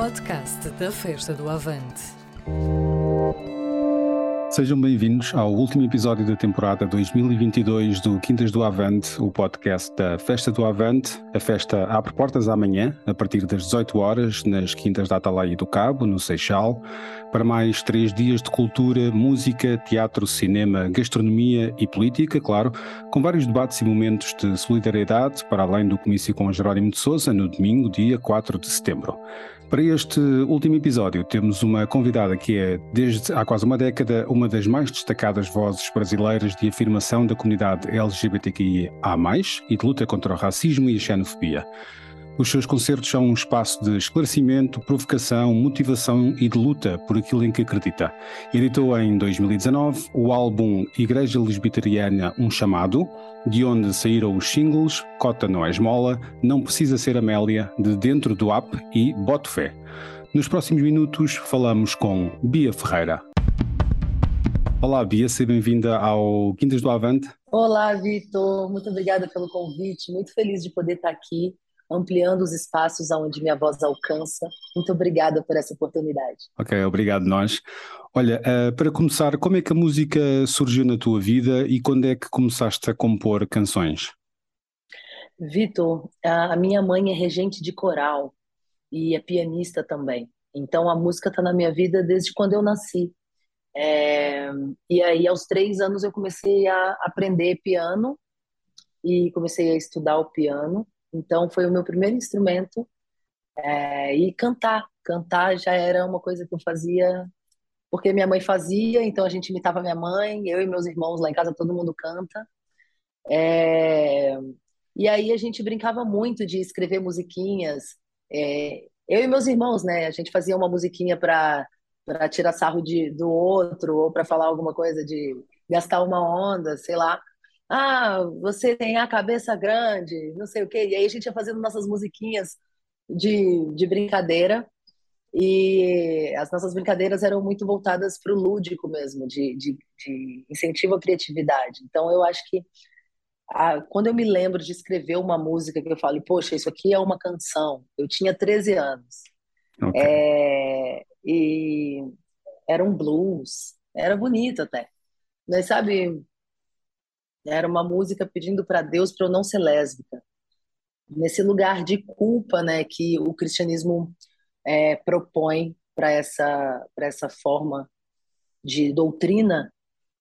podcast da Festa do Avante. Sejam bem-vindos ao último episódio da temporada 2022 do Quintas do Avante, o podcast da Festa do Avante. A festa abre portas amanhã, a partir das 18 horas, nas Quintas da Atalaia do Cabo, no Seixal, para mais três dias de cultura, música, teatro, cinema, gastronomia e política, claro, com vários debates e momentos de solidariedade, para além do comício com Jerónimo de Souza, no domingo, dia 4 de setembro. Para este último episódio, temos uma convidada que é, desde há quase uma década, uma das mais destacadas vozes brasileiras de afirmação da comunidade LGBTQIA e de luta contra o racismo e a xenofobia. Os seus concertos são um espaço de esclarecimento, provocação, motivação e de luta por aquilo em que acredita. Editou em 2019 o álbum Igreja Lesbiteriana Um Chamado, de onde saíram os singles Cota Não é Esmola, Não Precisa Ser Amélia, De Dentro do App e Boto Fé. Nos próximos minutos falamos com Bia Ferreira. Olá, Bia, seja bem-vinda ao Quintas do Avante. Olá, Vitor, muito obrigada pelo convite, muito feliz de poder estar aqui ampliando os espaços aonde minha voz alcança. Muito obrigada por essa oportunidade. Ok, obrigado nós. Olha, uh, para começar, como é que a música surgiu na tua vida e quando é que começaste a compor canções? Vitor, a minha mãe é regente de coral e é pianista também. Então a música está na minha vida desde quando eu nasci. É, e aí, aos três anos, eu comecei a aprender piano e comecei a estudar o piano. Então foi o meu primeiro instrumento é, e cantar. Cantar já era uma coisa que eu fazia porque minha mãe fazia, então a gente imitava minha mãe, eu e meus irmãos lá em casa todo mundo canta. É, e aí a gente brincava muito de escrever musiquinhas. É, eu e meus irmãos, né? A gente fazia uma musiquinha para para tirar sarro de, do outro ou para falar alguma coisa de gastar uma onda, sei lá ah, você tem a cabeça grande, não sei o quê. E aí a gente ia fazendo nossas musiquinhas de, de brincadeira. E as nossas brincadeiras eram muito voltadas para o lúdico mesmo, de, de, de, incentivo à criatividade. Então eu acho que a, quando eu me lembro de escrever uma música que eu falo, poxa, isso aqui é uma canção. Eu tinha 13 anos. Okay. É, e era um blues, era bonito até. Mas sabe, era uma música pedindo para Deus para eu não ser lésbica. Nesse lugar de culpa, né, que o cristianismo é, propõe para essa para essa forma de doutrina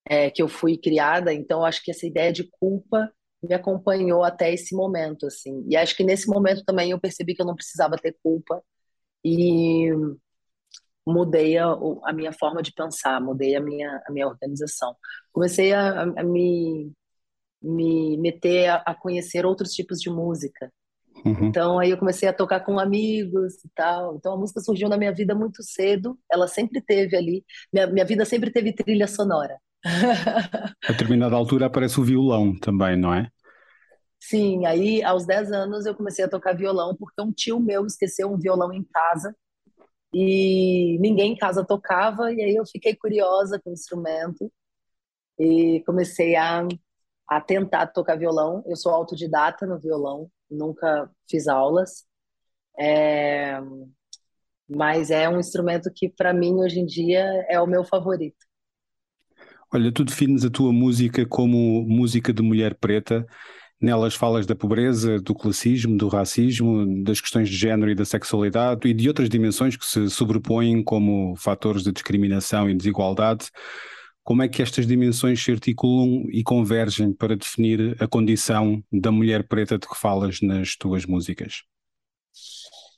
é, que eu fui criada. Então, acho que essa ideia de culpa me acompanhou até esse momento, assim. E acho que nesse momento também eu percebi que eu não precisava ter culpa e mudei a, a minha forma de pensar, mudei a minha, a minha organização. Comecei a, a me me meter a, a conhecer outros tipos de música. Uhum. Então aí eu comecei a tocar com amigos e tal. Então a música surgiu na minha vida muito cedo. Ela sempre teve ali. Minha, minha vida sempre teve trilha sonora. a determinada altura aparece o violão também, não é? Sim, aí aos 10 anos eu comecei a tocar violão porque um tio meu esqueceu um violão em casa e ninguém em casa tocava e aí eu fiquei curiosa com o instrumento e comecei a a tentar tocar violão. Eu sou autodidata no violão, nunca fiz aulas. É... Mas é um instrumento que, para mim, hoje em dia, é o meu favorito. Olha, tu defines a tua música como música de mulher preta. Nelas falas da pobreza, do classismo, do racismo, das questões de género e da sexualidade e de outras dimensões que se sobrepõem como fatores de discriminação e desigualdade. Como é que estas dimensões se articulam e convergem para definir a condição da mulher preta de que falas nas tuas músicas?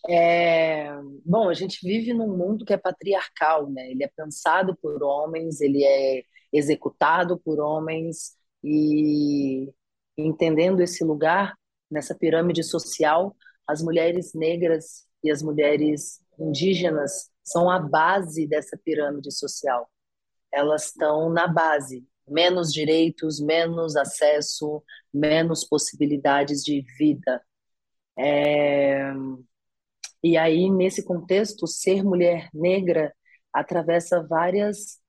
É, bom, a gente vive num mundo que é patriarcal, né? Ele é pensado por homens, ele é executado por homens e entendendo esse lugar nessa pirâmide social, as mulheres negras e as mulheres indígenas são a base dessa pirâmide social elas estão na base. Menos direitos, menos acesso, menos possibilidades de vida. É... E aí, nesse contexto, ser mulher negra atravessa várias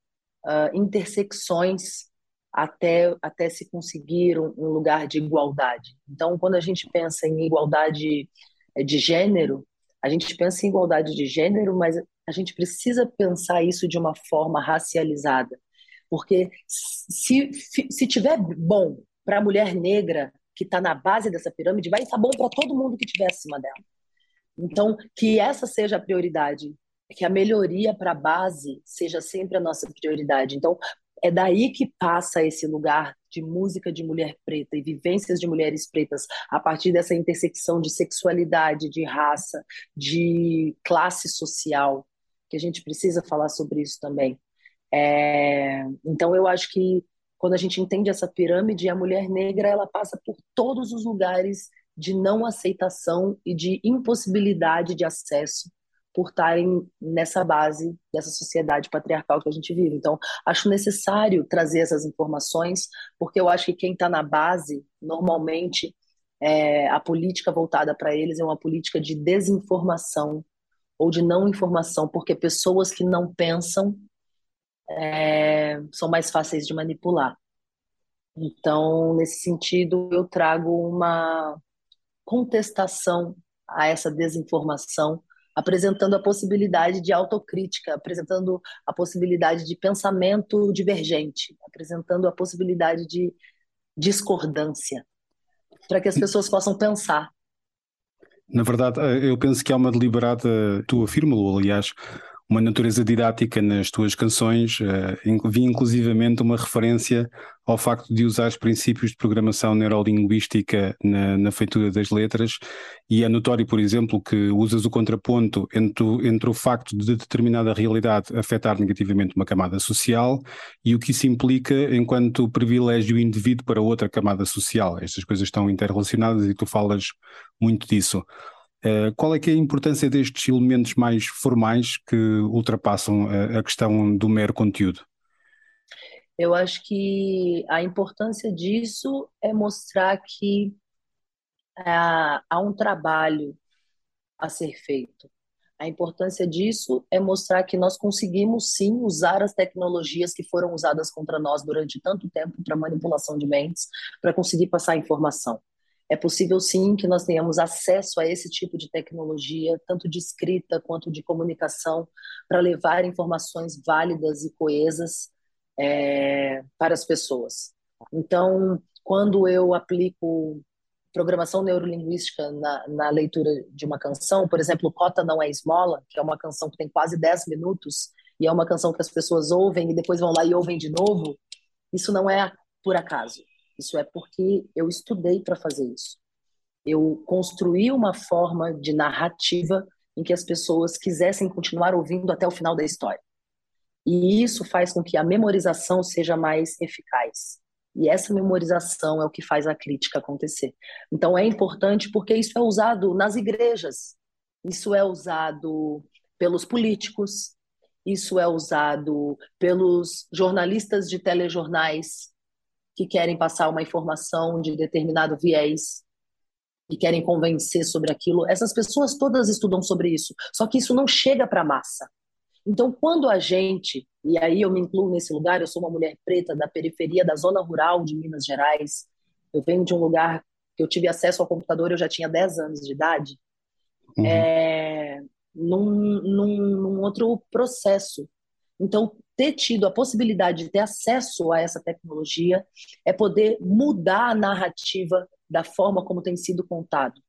uh, intersecções até, até se conseguir um, um, lugar de igualdade. Então, quando a gente pensa em igualdade eh, de gênero, A gente pensa em igualdade de gênero, mas a gente precisa pensar isso de uma forma racializada. Porque se, se tiver bom para a mulher negra que está na base dessa pirâmide, vai estar bom para todo mundo que estiver acima dela. Então, que essa seja a prioridade, que a melhoria para a base seja sempre a nossa prioridade. Então, é daí que passa esse lugar de música de mulher preta e vivências de mulheres pretas a partir dessa intersecção de sexualidade, de raça, de classe social, que a gente precisa falar sobre isso também. É... Então, eu acho que quando a gente entende essa pirâmide, a mulher negra ela passa por todos os lugares de não aceitação e de impossibilidade de acesso por estarem nessa base dessa sociedade patriarcal que a gente vive. Então, acho necessário trazer essas informações, porque eu acho que quem está na base, normalmente, é, a política voltada para eles é uma política de desinformação ou de não informação, porque pessoas que não pensam é, são mais fáceis de manipular. Então, nesse sentido, eu trago uma contestação a essa desinformação apresentando a possibilidade de autocrítica, apresentando a possibilidade de pensamento divergente, apresentando a possibilidade de discordância, para que as pessoas possam pensar. Na verdade, eh, eu penso que há uma deliberada, tu afirma-lo, aliás, uma natureza didática nas tuas canções. Uh, vi inclusivamente uma referência ao facto de usar os princípios de programação neurolinguística na, na, feitura das letras, e é notório, por exemplo, que usas o contraponto entre, entre o facto de determinada realidade afetar negativamente uma camada social e o que isso implica enquanto privilégio indivíduo para outra camada social. Estas coisas estão interrelacionadas e tu falas muito disso. Uh, qual é que é a importância destes elementos mais formais que ultrapassam a, a questão do mero conteúdo? Eu acho que a importância disso é mostrar que uh, há um trabalho a ser feito. A importância disso é mostrar que nós conseguimos sim usar as tecnologias que foram usadas contra nós durante tanto tempo para manipulação de mentes, para conseguir passar informação. É possível sim que nós tenhamos acesso a esse tipo de tecnologia, tanto de escrita quanto de comunicação, para levar informações válidas e coesas é, para as pessoas. Então, quando eu aplico programação neurolinguística na, na, leitura de uma canção, por exemplo, Cota Não É Esmola, que é uma canção que tem quase 10 minutos, e é uma canção que as pessoas ouvem e depois vão lá e ouvem de novo, isso não é por acaso. Isso é porque eu estudei para fazer isso. Eu construí uma forma de narrativa em que as pessoas quisessem continuar ouvindo até o final da história. E isso faz com que a memorização seja mais eficaz. E essa memorização é o que faz a crítica acontecer. Então é importante porque isso é usado nas igrejas, isso é usado pelos políticos, isso é usado pelos jornalistas de telejornais que querem passar uma informação de determinado viés e querem convencer sobre aquilo. Essas pessoas todas estudam sobre isso, só que isso não chega para a massa. Então, quando a gente, e aí eu me incluo nesse lugar, eu sou uma mulher preta da periferia da zona rural de Minas Gerais, eu venho de um lugar que eu tive acesso ao computador, eu já tinha 10 anos de idade, uhum. é, num, num, num outro processo. Então, ter tido a possibilidade de ter acesso a essa tecnologia é poder mudar a narrativa da forma como tem sido contado,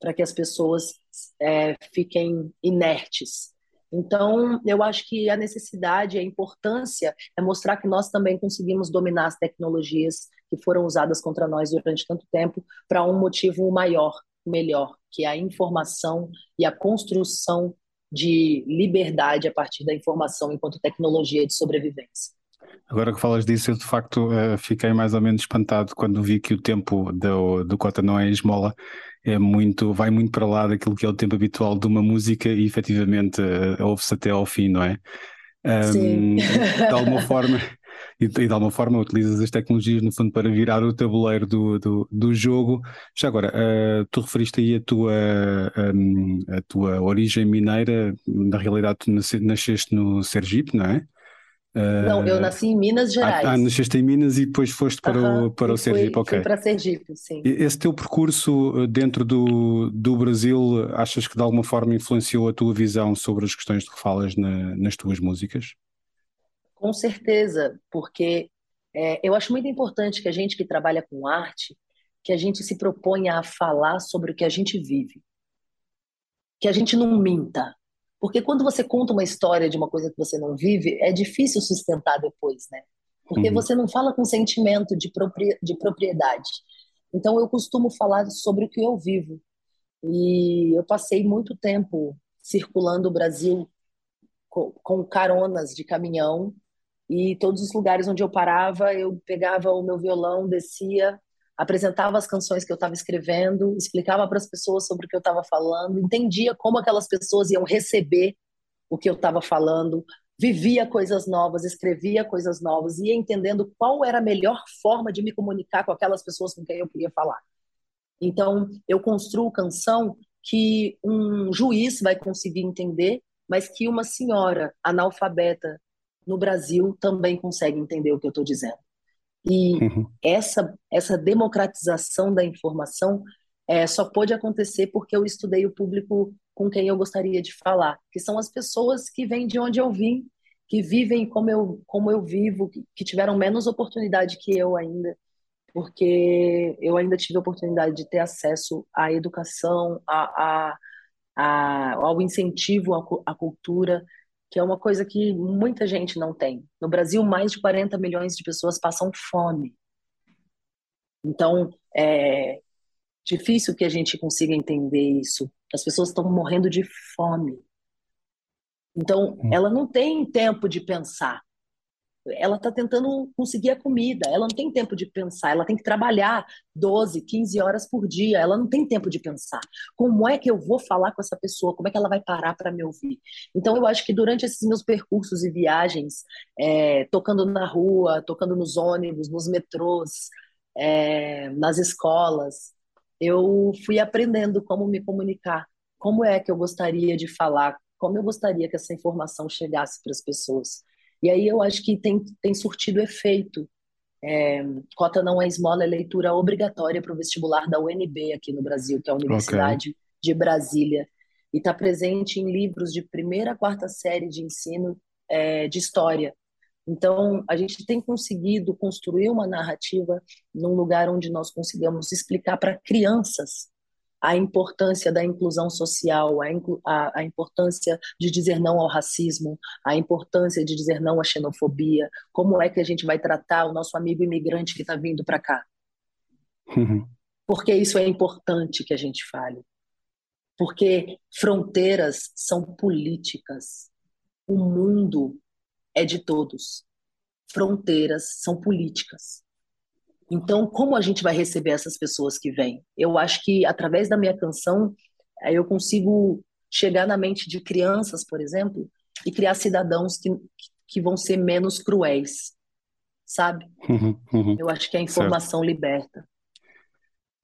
para que as pessoas é, fiquem inertes. Então, eu acho que a necessidade, a importância é mostrar que nós também conseguimos dominar as tecnologias que foram usadas contra nós durante tanto tempo para um motivo maior, melhor, que é a informação e a construção de liberdade a partir da informação enquanto tecnologia de sobrevivência. Agora que falas disso, eu de facto uh, fiquei mais ou menos espantado quando vi que o tempo do, do Cota não é esmola, é muito, vai muito para lá daquilo que é o tempo habitual de uma música e efetivamente uh, ouve-se até ao fim, não é? Um, Sim. De alguma forma, e, de alguma forma utilizas as tecnologias no fundo para virar o tabuleiro do, do, do jogo. Já agora, uh, tu referiste aí a tua, um, a tua origem mineira, na realidade tu nasceste no Sergipe, não é? Não, eu nasci em Minas Gerais. Ah, nasceste em Minas e depois foste para Aham, o, para e o Sergipe, fui, ok. fui para Sergipe, sim. E- Esse teu percurso eh, dentro do, do Brasil, achas que de alguma forma influenciou a tua visão sobre as questões de que falas na- nas tuas músicas? Com certeza, porque é, eu acho muito importante que a gente que trabalha com arte, que a gente se proponha a falar sobre o que a gente vive, que a gente não minta. Porque quando você conta uma história de uma coisa que você não vive, é difícil sustentar depois, né? Porque Uhum. você não fala com sentimento de propri- de propriedade. Então eu costumo falar sobre o que eu vivo. E eu passei muito tempo circulando o Brasil com, com caronas de caminhão e todos os lugares onde eu parava, eu pegava o meu violão, descia, apresentava as canções que eu estava escrevendo, explicava para as pessoas sobre o que eu estava falando, entendia como aquelas pessoas iam receber o que eu estava falando, vivia coisas novas, escrevia coisas novas, ia entendendo qual era a melhor forma de me comunicar com aquelas pessoas com quem eu queria falar. Então, eu construo canção que um juiz vai conseguir entender, mas que uma senhora analfabeta no Brasil também consegue entender o que eu estou dizendo. E Uhum. essa, essa democratização da informação é, só pôde acontecer porque eu estudei o público com quem eu gostaria de falar, que são as pessoas que vêm de onde eu vim, que vivem como eu, como eu vivo, que, que tiveram menos oportunidade que eu ainda, porque eu ainda tive a oportunidade de ter acesso à educação, a, a, a, ao incentivo à, à cultura, que é uma coisa que muita gente não tem. No Brasil, mais de 40 milhões de pessoas passam fome. Então, é difícil que a gente consiga entender isso. As pessoas estão morrendo de fome. Então, Hum. ela não tem tempo de pensar. Ela está tentando conseguir a comida. Ela não tem tempo de pensar. Ela tem que trabalhar 12, 15 horas por dia. Ela não tem tempo de pensar. Como é que eu vou falar com essa pessoa? Como é que ela vai parar para me ouvir? Então, eu acho que durante esses meus percursos e viagens, é, tocando na rua, tocando nos ônibus, nos metrôs, é, nas escolas, eu fui aprendendo como me comunicar, como é que eu gostaria de falar, como eu gostaria que essa informação chegasse para as pessoas. E aí eu acho que tem, tem surtido efeito. É, Cota não é esmola, é leitura obrigatória para o vestibular da UNB aqui no Brasil, que é a. Universidade de Brasília, e está presente em livros de primeira a quarta série de ensino é, de história. Então, a gente tem conseguido construir uma narrativa num lugar onde nós consigamos explicar para crianças a importância da inclusão social, a, inclu a, a, importância de dizer não ao racismo, a importância de dizer não à xenofobia, como é que a gente vai tratar o nosso amigo imigrante que está vindo para cá. Uhum. Porque isso é importante que a gente fale. Porque fronteiras são políticas. O mundo é de todos. Fronteiras são políticas. Então, como a gente vai receber essas pessoas que vêm? Eu acho que através da minha canção eu consigo chegar na mente de crianças, por exemplo, e criar cidadãos que, que vão ser menos cruéis, sabe? Uhum, uhum. Eu acho que a informação certo. liberta.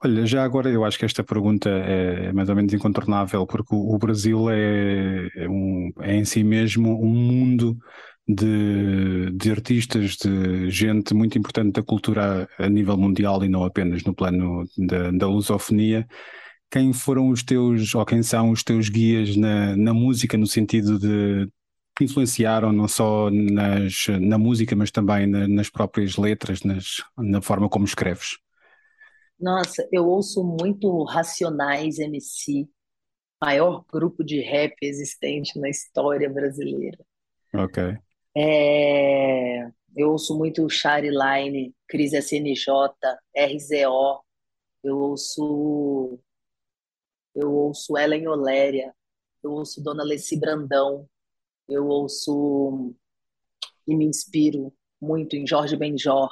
Olha, já agora eu acho que esta pergunta é mais ou menos incontornável, porque o Brasil é, é, um, é em si mesmo um mundo de, de, artistas, de gente muito importante da cultura a nível mundial e não apenas no plano da, da lusofonia. Quem foram os teus, ou quem são os teus guias na, na música, no sentido de que influenciaram não só nas, na música, mas também na, nas próprias letras, nas, na forma como escreves? Nossa, eu ouço muito Racionais MC, maior grupo de rap existente na história brasileira. Ok. É, eu ouço muito Shari Line, Cris SNJ, RZO, eu ouço eu ouço Ellen Oléria, eu ouço Dona Leci Brandão, eu ouço e me inspiro muito em Jorge Benjor,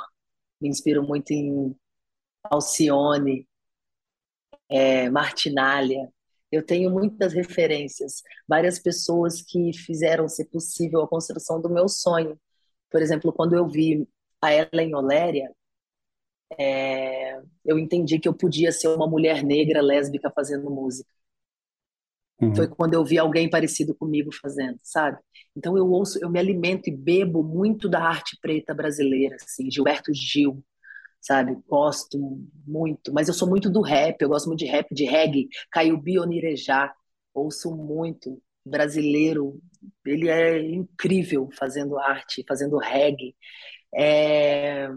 me inspiro muito em Alcione, é, Martinália. Eu tenho muitas referências, várias pessoas que fizeram ser possível a construção do meu sonho. Por exemplo, quando eu vi a Ellen Oléria, é, eu entendi que eu podia ser uma mulher negra lésbica fazendo música. Uhum. Foi quando eu vi alguém parecido comigo fazendo, sabe? Então eu ouço, eu me alimento e bebo muito da arte preta brasileira, assim, Gilberto Gil, sabe? Gosto muito, mas eu sou muito do rap, eu gosto muito de rap, de reggae, Caio Bionirejá, ouço muito brasileiro, ele é incrível fazendo arte, fazendo reggae. É,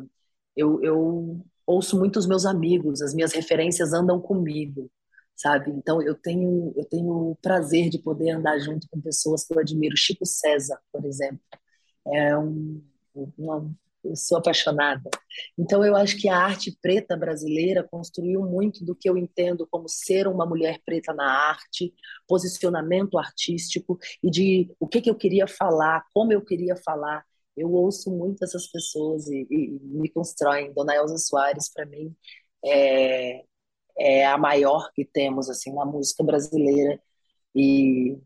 eu, eu ouço muito os meus amigos, as minhas referências andam comigo, sabe? Então eu tenho eu tenho o prazer de poder andar junto com pessoas que eu admiro, Chico César, por exemplo. É um, eu sou apaixonada. Então eu acho que a arte preta brasileira construiu muito do que eu entendo como ser uma mulher preta na arte, posicionamento artístico e de o que, que eu queria falar, como eu queria falar eu ouço muito essas pessoas e, e me constroem. Dona Elza Soares, para mim, é, é a maior que temos assim na música brasileira e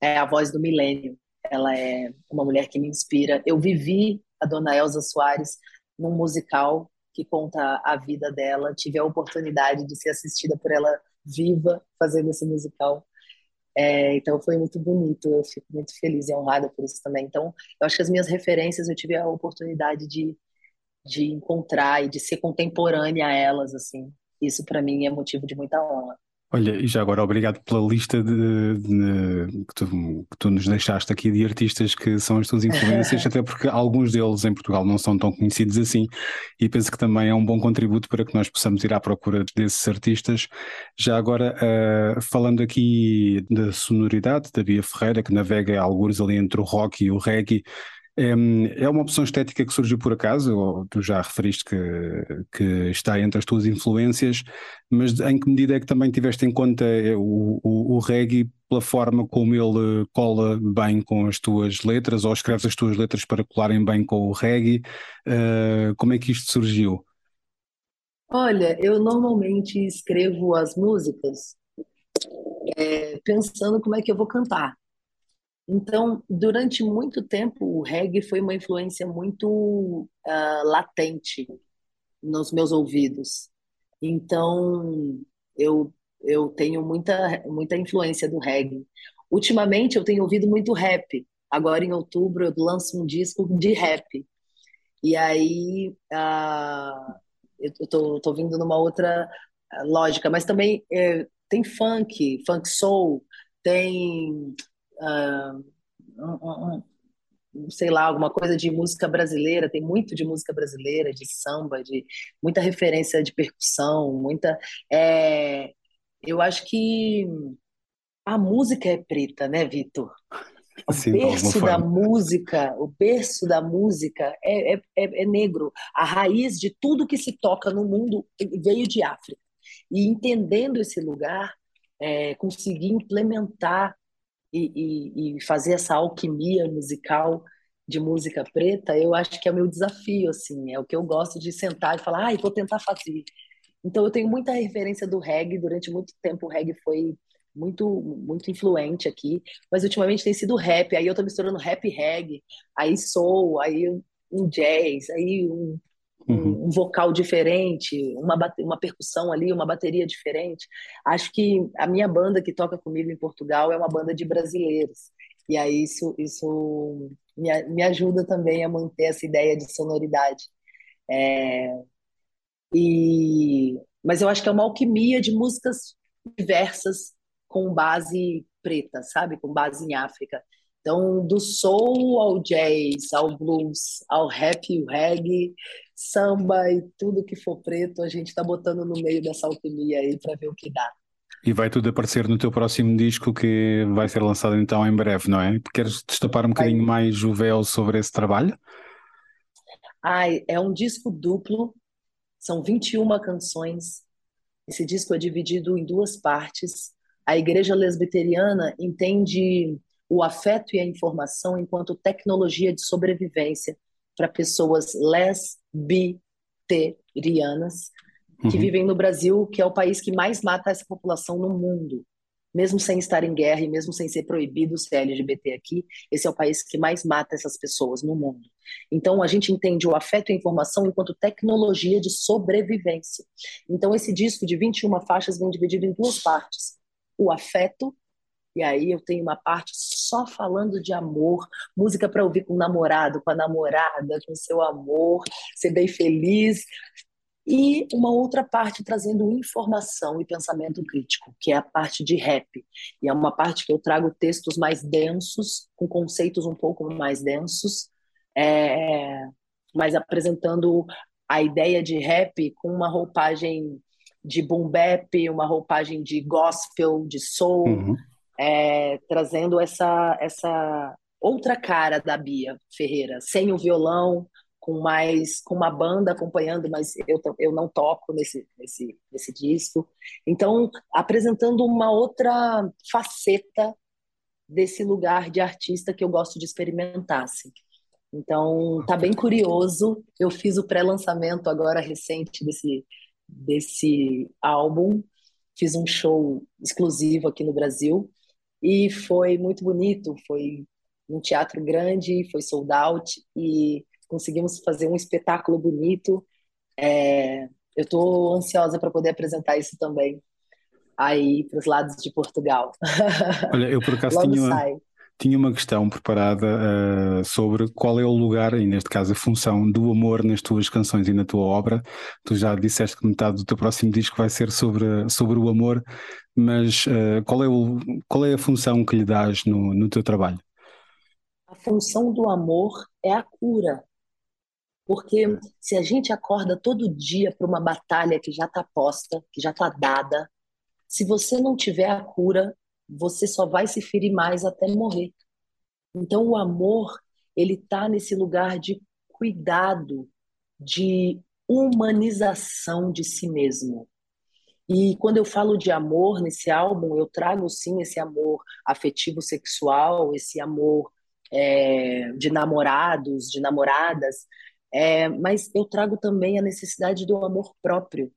é a voz do milênio. Ela é uma mulher que me inspira. Eu vivi a Dona Elza Soares num musical que conta a vida dela. Tive a oportunidade de ser assistida por ela viva fazendo esse musical. É, então foi muito bonito, eu fico muito feliz e honrada por isso também. Então, eu acho que as minhas referências eu tive a oportunidade de, de encontrar e de ser contemporânea a elas, assim. Isso para mim é motivo de muita honra. Olha, e já agora obrigado pela lista de, de, que, tu, que, tu, nos deixaste aqui de artistas que são as tuas influências, até porque alguns deles em Portugal não são tão conhecidos assim, e penso que também é um bom contributo para que nós possamos ir à procura desses artistas. Já agora, uh, falando aqui da sonoridade da Bia Ferreira, que navega alguns ali entre o rock e o reggae, é uma opção estética que surgiu por acaso, ou tu já referiste que, que está entre as tuas influências, mas em que medida é que também tiveste em conta eh, o, o, o reggae pela forma como ele cola bem com as tuas letras, ou escreves as tuas letras para colarem bem com o reggae? Uh, como é que isto surgiu? Olha, eu normalmente escrevo as músicas é, pensando como é que eu vou cantar. Então, durante muito tempo, o reggae foi uma influência muito uh, latente nos meus ouvidos. Então, eu, eu tenho muita, muita influência do reggae. Ultimamente, eu tenho ouvido muito rap. Agora, em outubro, eu lanço um disco de rap. E aí, uh, eu tô, tô vindo numa outra lógica, mas também é, tem funk, funk soul, tem uh, um, um, sei lá, alguma coisa de música brasileira, tem muito de música brasileira, de samba, de muita referência de percussão, muita. É, eu acho que a música é preta, né, Vitor? O Sim, berço da música, o berço da música é, é, é, é negro. A raiz de tudo que se toca no mundo veio de África. E entendendo esse lugar, é, conseguir implementar e, e, e fazer essa alquimia musical de música preta, eu acho que é o meu desafio, assim, é o que eu gosto de sentar e falar, ah, vou tentar fazer. Então eu tenho muita referência do reggae, durante muito tempo o reggae foi muito muito influente aqui, mas ultimamente tem sido rap, aí eu tô misturando rap e reggae, aí soul, aí um jazz, aí um, uhum. um, vocal diferente, uma, uma percussão ali, uma bateria diferente. Acho que a minha banda que toca comigo em Portugal é uma banda de brasileiros. E aí isso, isso me, me ajuda também a manter essa ideia de sonoridade. É, e, mas eu acho que é uma alquimia de músicas diversas com base preta, sabe? Com base em África. Então, do soul ao jazz, ao blues, ao rap e o reggae, samba e tudo que for preto, a gente está botando no meio dessa alquimia aí para ver o que dá. E vai tudo aparecer no teu próximo disco que vai ser lançado então em breve, não é? Queres destapar um bocadinho vai. mais o véu sobre esse trabalho? Ai, é um disco duplo, são 21 canções. Esse disco é dividido em duas partes. A Igreja Lesbiteriana entende o afeto e a informação enquanto tecnologia de sobrevivência para pessoas lesbiterianas que uhum. vivem no Brasil, que é o país que mais mata essa população no mundo. Mesmo sem estar em guerra e mesmo sem ser proibido ser LGBT aqui, esse é o país que mais mata essas pessoas no mundo. Então, a gente entende o afeto e a informação enquanto tecnologia de sobrevivência. Então, esse disco de 21 faixas vem dividido em duas partes: o afeto E aí eu tenho uma parte só falando de amor, música para ouvir com o namorado, com a namorada, com seu amor, ser bem feliz. E uma outra parte trazendo informação e pensamento crítico, que é a parte de rap. E é uma parte que eu trago textos mais densos, com conceitos um pouco mais densos, é, mas apresentando a ideia de rap com uma roupagem de boom bap, uma roupagem de gospel, de soul, uhum. É, trazendo essa, essa outra cara da Bia Ferreira, sem o violão, com mais com uma banda acompanhando, mas eu, eu não toco nesse, nesse, nesse disco. Então, apresentando uma outra faceta desse lugar de artista que eu gosto de experimentar. Assim. Então, tá bem curioso. Eu fiz o pré-lançamento agora recente desse, desse álbum. Fiz um show exclusivo aqui no Brasil e foi muito bonito. Foi um teatro grande, foi sold out e conseguimos fazer um espetáculo bonito. É, eu estou ansiosa para poder apresentar isso também aí para os lados de Portugal. Olha, eu por acaso tinha, sai tinha uma questão preparada uh, sobre qual é o lugar, e neste caso a função do amor nas tuas canções e na tua obra. Tu já disseste que metade do teu próximo disco vai ser sobre, sobre o amor, mas uh, qual, é o, qual é a função que lhe dás no, no teu trabalho? A função do amor é a cura. Porque se a gente acorda todo dia para uma batalha que já está posta, que já está dada, se você não tiver a cura, você só vai se ferir mais até morrer. Então o amor, ele está nesse lugar de cuidado, de humanização de si mesmo. E quando eu falo de amor nesse álbum, eu trago sim esse amor afetivo sexual, esse amor é, de namorados, de namoradas, é, mas eu trago também a necessidade do amor próprio,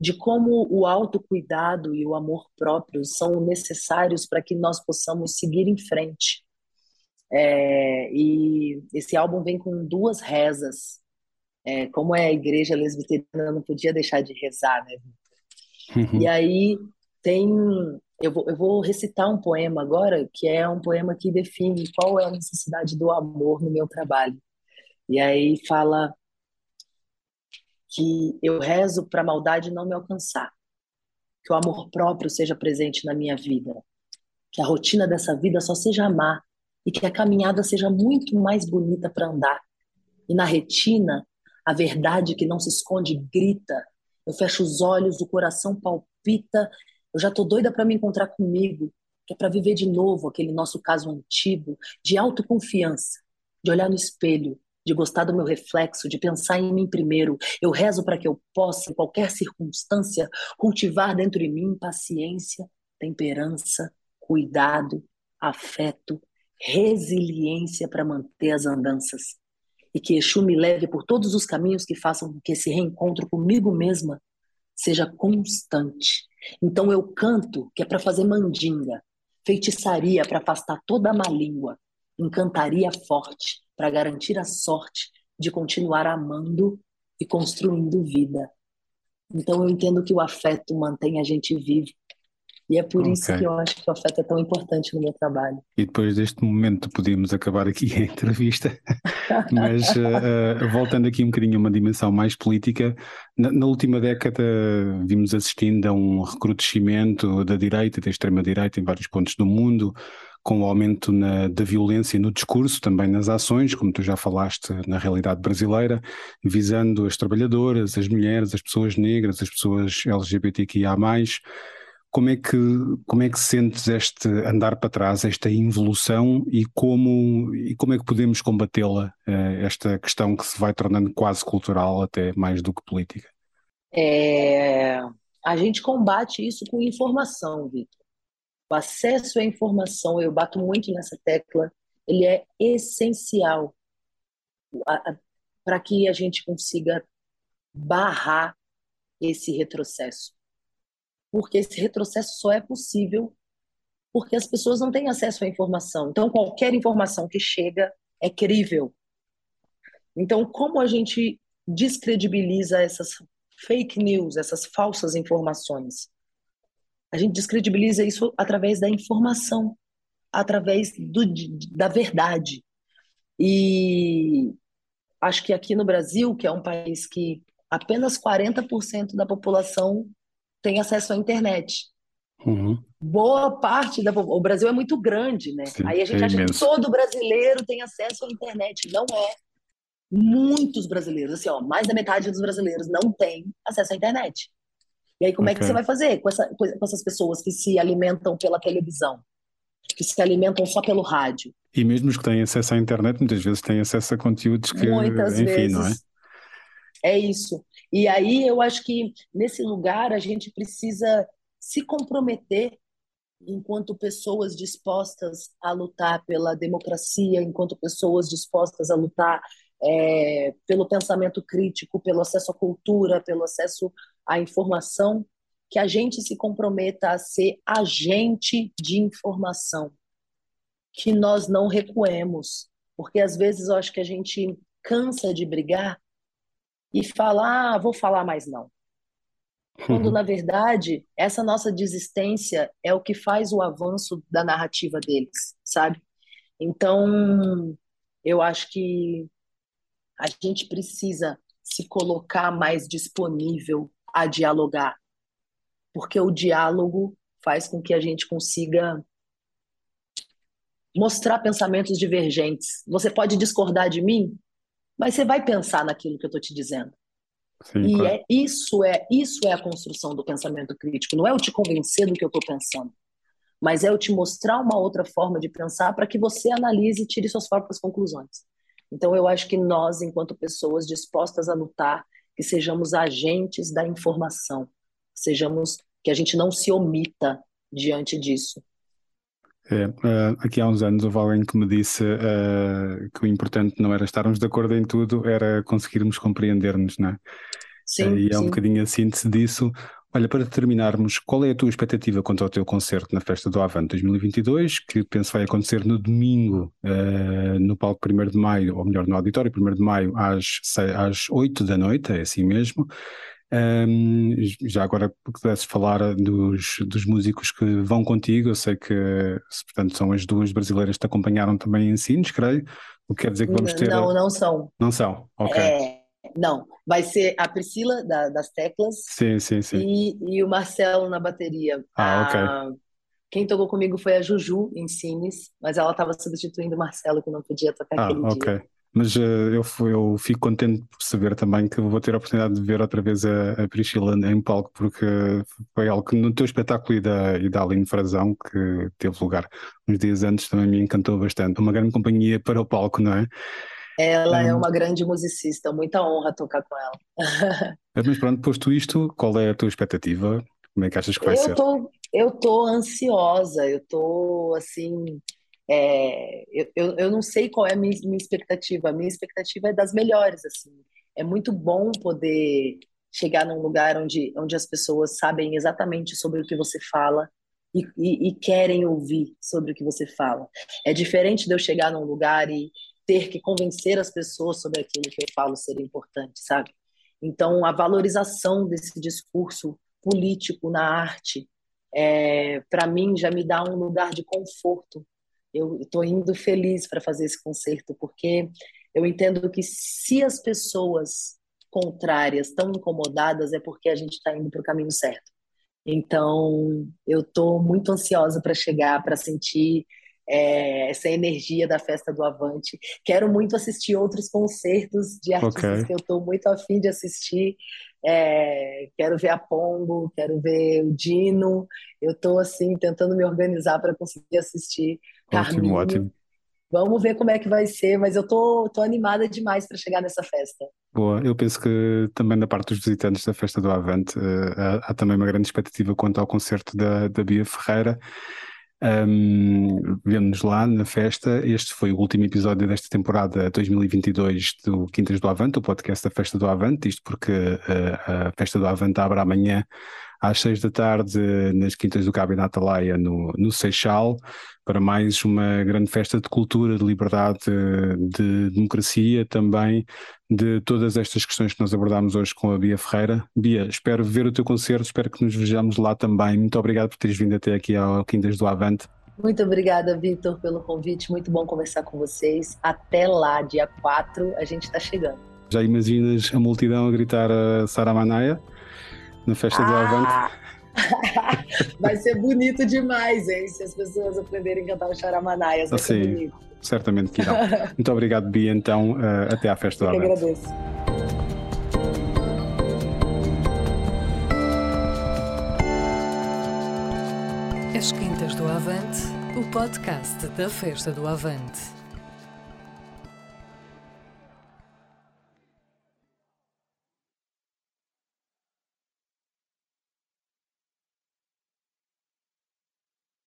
de como o autocuidado e o amor próprio são necessários para que nós possamos seguir em frente. É, e esse álbum vem com duas rezas. É, como é a igreja lesbiteriana, não podia deixar de rezar, né? Uhum. E aí tem. Eu vou, eu vou recitar um poema agora, que é um poema que define qual é a necessidade do amor no meu trabalho. E aí fala que eu rezo para a maldade não me alcançar, que o amor próprio seja presente na minha vida, que a rotina dessa vida só seja amar e que a caminhada seja muito mais bonita para andar. E na retina, a verdade que não se esconde grita. Eu fecho os olhos, o coração palpita. Eu já tô doida para me encontrar comigo, que é para viver de novo aquele nosso caso antigo de autoconfiança, de olhar no espelho de gostar do meu reflexo, de pensar em mim primeiro. Eu rezo para que eu possa, em qualquer circunstância, cultivar dentro de mim paciência, temperança, cuidado, afeto, resiliência para manter as andanças. E que Exu me leve por todos os caminhos que façam com que esse reencontro comigo mesma seja constante. Então eu canto que é para fazer mandinga, feitiçaria para afastar toda a má língua, encantaria forte para garantir a sorte de continuar amando e construindo vida. Então eu entendo que o afeto mantém a gente vivo. E é por okay. isso que eu acho que o afeto é tão importante no meu trabalho. E depois deste momento podíamos acabar aqui a entrevista, mas uh, voltando aqui um bocadinho a uma dimensão mais política, na, na, última década vimos assistindo a um recrudescimento da direita, da extrema-direita em vários pontos do mundo, com o aumento na, da violência no discurso, também nas ações, como tu já falaste na realidade brasileira, visando as trabalhadoras, as mulheres, as pessoas negras, as pessoas LGBTQIA. Como é que, como é que sentes este andar para trás, esta involução e como, e como é que podemos combatê-la, eh, esta questão que se vai tornando quase cultural até mais do que política? É, a gente combate isso com informação, Vitor. O acesso à informação, eu bato muito nessa tecla, ele é essencial para que a gente consiga barrar esse retrocesso. Porque esse retrocesso só é possível porque as pessoas não têm acesso à informação. Então, qualquer informação que chega é crível. Então, como a gente descredibiliza essas fake news, essas falsas informações? A gente descredibiliza isso através da informação, através do, da verdade. E acho que aqui no Brasil, que é um país que apenas 40% da população tem acesso à internet. Uhum. Boa parte da o Brasil é muito grande, né? Sim, Aí a gente é acha imenso. que todo brasileiro tem acesso à internet. Não é. Muitos brasileiros, assim, ó, mais da metade dos brasileiros não tem acesso à internet. E aí, como é que você vai fazer com, essa- com essas pessoas que se alimentam pela televisão, que se alimentam só pelo rádio? E mesmo os que têm acesso à internet, muitas vezes têm acesso a conteúdos que, Muitas enfim, vezes não é? é isso. E aí eu acho que nesse lugar a gente precisa se comprometer enquanto pessoas dispostas a lutar pela democracia, enquanto pessoas dispostas a lutar é, pelo pensamento crítico, pelo acesso à cultura, pelo acesso à informação, que a gente se comprometa a ser agente de informação, que nós não recuemos, porque às vezes eu acho que a gente cansa de brigar e fala, ah, vou falar mais não. Quando, Uhum. na verdade, essa nossa desistência é o que faz o avanço da narrativa deles, sabe? Então, eu acho que a gente precisa se colocar mais disponível a dialogar, porque o diálogo faz com que a gente consiga mostrar pensamentos divergentes. Você pode discordar de mim, mas você vai pensar naquilo que eu estou te dizendo. Sim, E claro. é isso é isso é a construção do pensamento crítico. Não é eu te convencer do que eu estou pensando, mas é eu te mostrar uma outra forma de pensar para que você analise e tire suas próprias conclusões. Então eu acho que nós, enquanto pessoas dispostas a lutar, que sejamos agentes da informação, sejamos que a gente não se omita diante disso. É, eh, aqui há uns anos houve alguém que me disse eh, que o importante não era estarmos de acordo em tudo, era conseguirmos compreender-nos, não é? Sim, e é um sim. bocadinho a síntese disso. Olha, para terminarmos, qual é a tua expectativa quanto ao teu concerto na Festa do Avante 2022, que penso vai acontecer no domingo, no palco 1 de Maio, ou melhor, no auditório 1 de Maio, às, sei- às 8 da noite, é assim mesmo. Ahm, já agora, pudesses falar dos, dos músicos que vão contigo, eu sei que, portanto, são as duas brasileiras que te acompanharam também em Sines, creio, o que quer dizer que vamos ter... Não, não são. Não são, ok. É, não, vai ser a Priscila da- das teclas Sim, sim, sim. e, e o Marcelo na bateria. Ah, ok. A- Quem tocou comigo foi a Juju em Cines, mas ela estava substituindo o Marcelo, que não podia tocar Ah, aquele dia. Mas eh, eu, eu fico contente por saber também que vou ter a oportunidade de ver outra vez a, a Priscila em palco, porque foi algo que no teu espetáculo e da, e da Aline Frazão, que teve lugar uns dias antes, também me encantou bastante. Uma grande companhia para o palco, não é? Ela é uma grande musicista, muita honra tocar com ela. Mas pronto, posto isto, qual é a tua expectativa? Como é que achas que vai Eu ser? tô, eu tô ansiosa, eu tô assim. É, eu, eu, eu não sei qual é a minha, minha expectativa. A minha expectativa é das melhores, assim. É muito bom poder chegar num lugar onde, onde as pessoas sabem exatamente sobre o que você fala e, e, e querem ouvir sobre o que você fala. É diferente de eu chegar num lugar e ter que convencer as pessoas sobre aquilo que eu falo ser importante, sabe? Então, a valorização desse discurso político na arte, é, para mim, já me dá um lugar de conforto. Eu estou indo feliz para fazer esse concerto, porque eu entendo que se as pessoas contrárias estão incomodadas, é porque a gente está indo para o caminho certo. Então, eu estou muito ansiosa para chegar, para sentir é, essa energia da festa do Avante. Quero muito assistir outros concertos de artistas Ok. que eu estou muito afim de assistir. É, quero ver a Pongo, quero ver o Dino. Eu estou assim tentando me organizar para conseguir assistir Carminho. ótimo. Vamos ver como é que vai ser, mas eu tô, tô animada demais para chegar nessa festa. Boa, eu penso que também da parte dos visitantes da Festa do Avante, eh, há, há também uma grande expectativa quanto ao concerto da, da Bia Ferreira. Um, Vemo-nos lá na festa. Este foi o último episódio desta temporada 2022 do Quintas do Avante, o podcast da Festa do Avante. Isto porque eh, a Festa do Avante abre amanhã às seis da tarde nas Quintas do Cabo na Atalaia, no, no Seixal, para mais uma grande festa de cultura, de liberdade, de democracia também, de todas estas questões que nós abordámos hoje com a Bia Ferreira. Bia, espero ver o teu concerto, espero que nos vejamos lá também. Muito obrigado por teres vindo até aqui ao Quintas do Avante. Muito obrigada, Vitor, pelo convite. Muito bom conversar com vocês. Até lá, dia 4, a gente está chegando. Já imaginas a multidão a gritar a Sara Manaia na festa ah! do Avante? Vai ser bonito demais, hein? Se as pessoas aprenderem a cantar o Charamanaias, vai assim, ser bonito. Certamente que irão. Muito obrigado, Bia. Então, uh, até à festa do Avante. Eu agradeço. As Quintas do Avante, o podcast da Festa do Avante.